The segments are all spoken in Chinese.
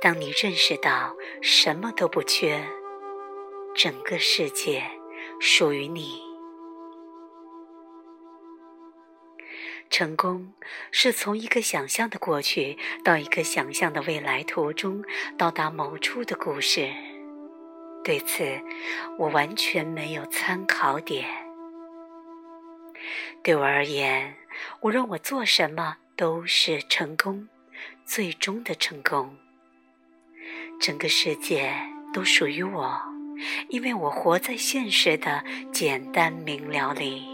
当你认识到什么都不缺，整个世界属于你。成功是从一个想象的过去到一个想象的未来途中到达某处的故事。对此，我完全没有参考点。对我而言，无论我做什么，都是成功，最终的成功。整个世界都属于我，因为我活在现实的简单明了里。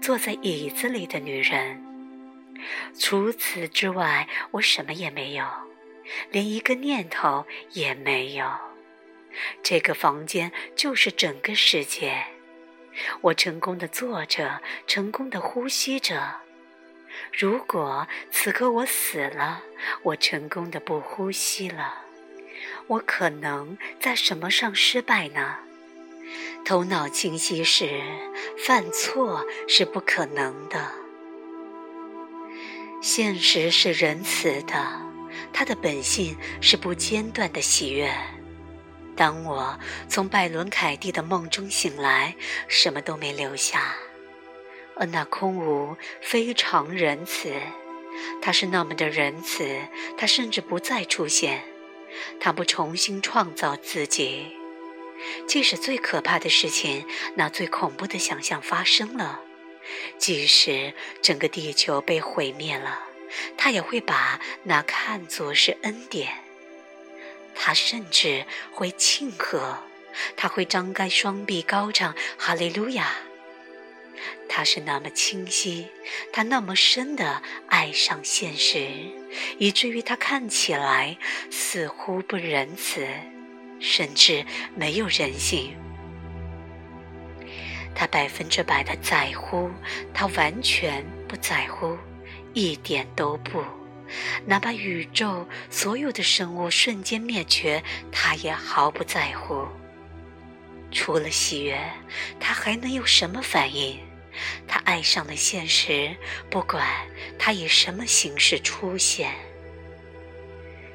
坐在椅子里的女人。除此之外，我什么也没有，连一个念头也没有。这个房间就是整个世界。我成功的坐着，成功的呼吸着。如果此刻我死了，我成功的不呼吸了，我可能在什么上失败呢？头脑清晰时，犯错是不可能的。现实是仁慈的，它的本性是不间断的喜悦。当我从拜伦凯蒂的梦中醒来，什么都没留下，而那空无非常仁慈，它是那么的仁慈，它甚至不再出现，他不重新创造自己。即使最可怕的事情，那最恐怖的想象发生了，即使整个地球被毁灭了，他也会把那看作是恩典。他甚至会庆贺，他会张开双臂高唱哈利路亚。他是那么清晰，他那么深的爱上现实，以至于他看起来似乎不仁慈，甚至没有人性。他百分之百的在乎，他完全不在乎，一点都不。哪怕宇宙所有的生物瞬间灭绝，他也毫不在乎。除了喜悦，他还能有什么反应？他爱上了现实，不管他以什么形式出现。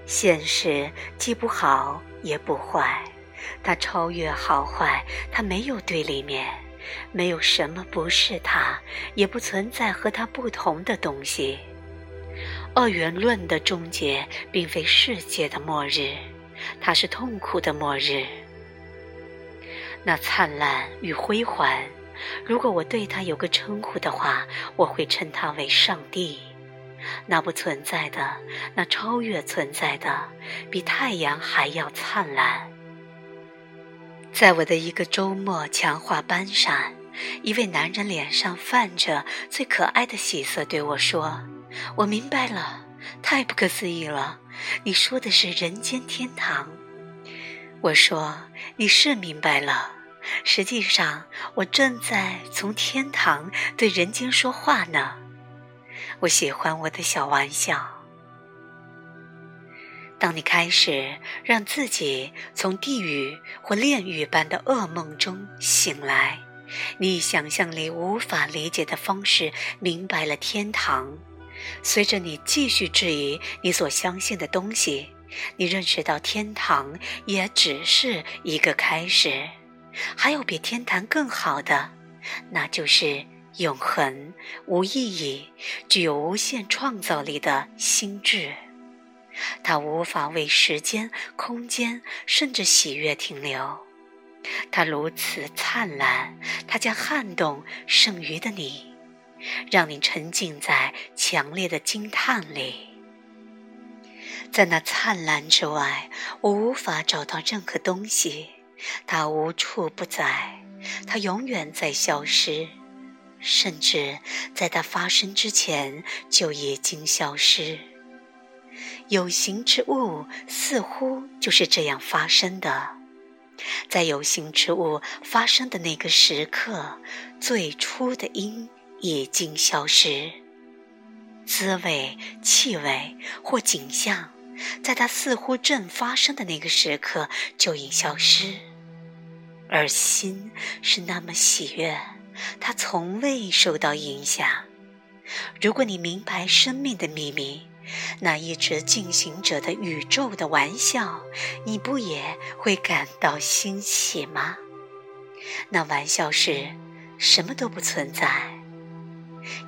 现实既不好也不坏，它超越好坏，它没有对立面，没有什么不是它，也不存在和它不同的东西。二元论的终结并非世界的末日，它是痛苦的末日。那灿烂与辉煌，如果我对它有个称呼的话，我会称它为上帝。那不存在的，那超越存在的，比太阳还要灿烂。在我的一个周末强化班上，一位男人脸上泛着最可爱的喜色，对我说。我明白了，太不可思议了！你说的是人间天堂。我说你是明白了，实际上我正在从天堂对人间说话呢。我喜欢我的小玩笑。当你开始让自己从地狱或炼狱般的噩梦中醒来，你以想象力无法理解的方式明白了天堂。随着你继续质疑你所相信的东西，你认识到天堂也只是一个开始，还有比天堂更好的，那就是永恒、无意义、具有无限创造力的心智。它无法为时间、空间甚至喜悦停留，它如此灿烂，它将撼动剩余的你。让你沉浸在强烈的惊叹里，在那灿烂之外，我无法找到任何东西，它无处不在，它永远在消失，甚至在它发生之前就已经消失。有形之物似乎就是这样发生的，在有形之物发生的那个时刻，最初的因。已经消失，滋味、气味或景象，在它似乎正发生的那个时刻就已消失。而心是那么喜悦，它从未受到影响。如果你明白生命的秘密，那一直进行着的宇宙的玩笑，你不也会感到欣喜吗？那玩笑是什么都不存在。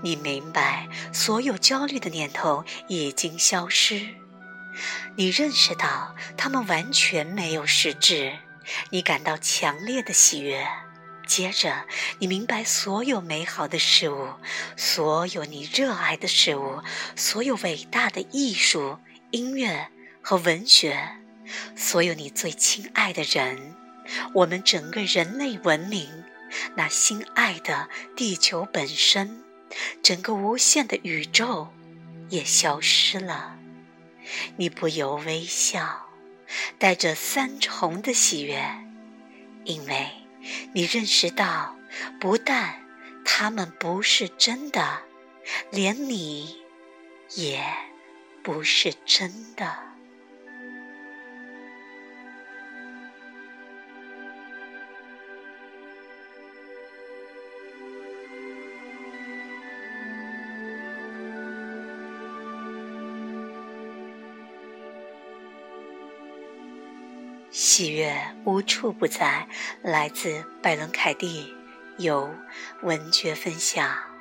你明白，所有焦虑的念头已经消失。你认识到它们完全没有实质。你感到强烈的喜悦。接着，你明白所有美好的事物，所有你热爱的事物，所有伟大的艺术、音乐和文学，所有你最亲爱的人，我们整个人类文明，那心爱的地球本身，整个无限的宇宙，也消失了。你不由微笑，带着三重的喜悦，因为。你认识到，不但他们不是真的，连你也不是真的。喜悦无处不在，来自拜伦·凯蒂，由文学分享。